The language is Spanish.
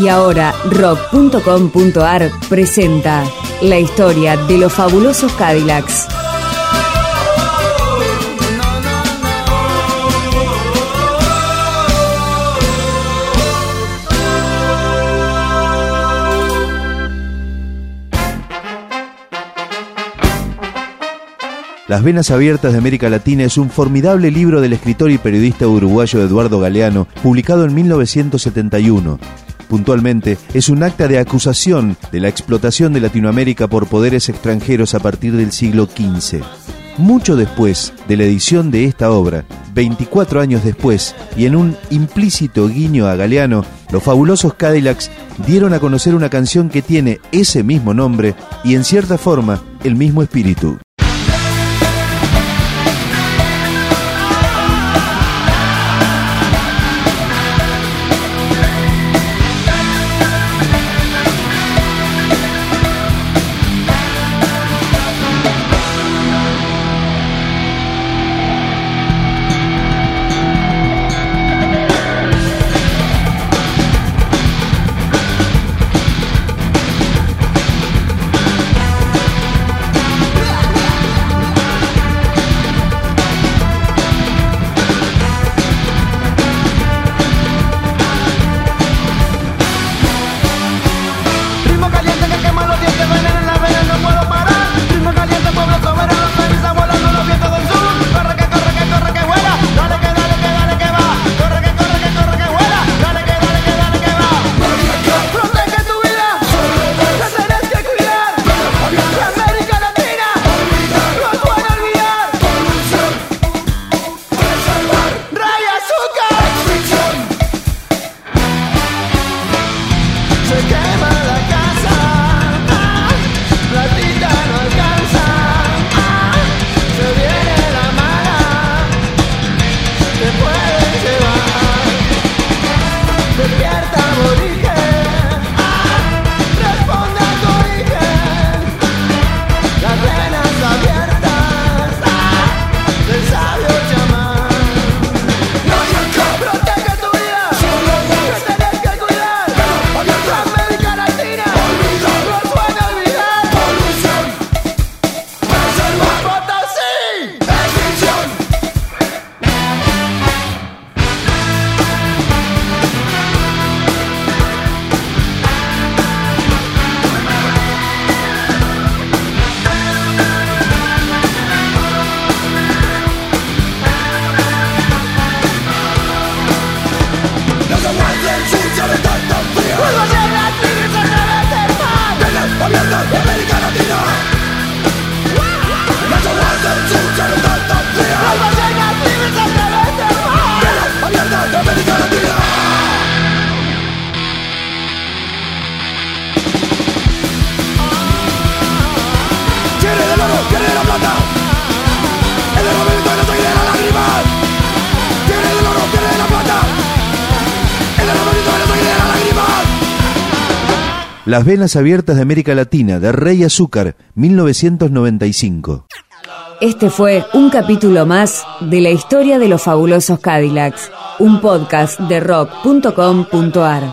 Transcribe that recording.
Y ahora rock.com.ar presenta la historia de los fabulosos Cadillacs. Las Venas Abiertas de América Latina es un formidable libro del escritor y periodista uruguayo Eduardo Galeano, publicado en 1971. Puntualmente, es un acta de acusación de la explotación de Latinoamérica por poderes extranjeros a partir del siglo XV. Mucho después de la edición de esta obra, 24 años después, y en un implícito guiño a Galeano, los fabulosos Cadillacs dieron a conocer una canción que tiene ese mismo nombre y en cierta forma el mismo espíritu. Las venas abiertas de América Latina, de Rey Azúcar, 1995. Este fue un capítulo más de la historia de los fabulosos Cadillacs, un podcast de rock.com.ar.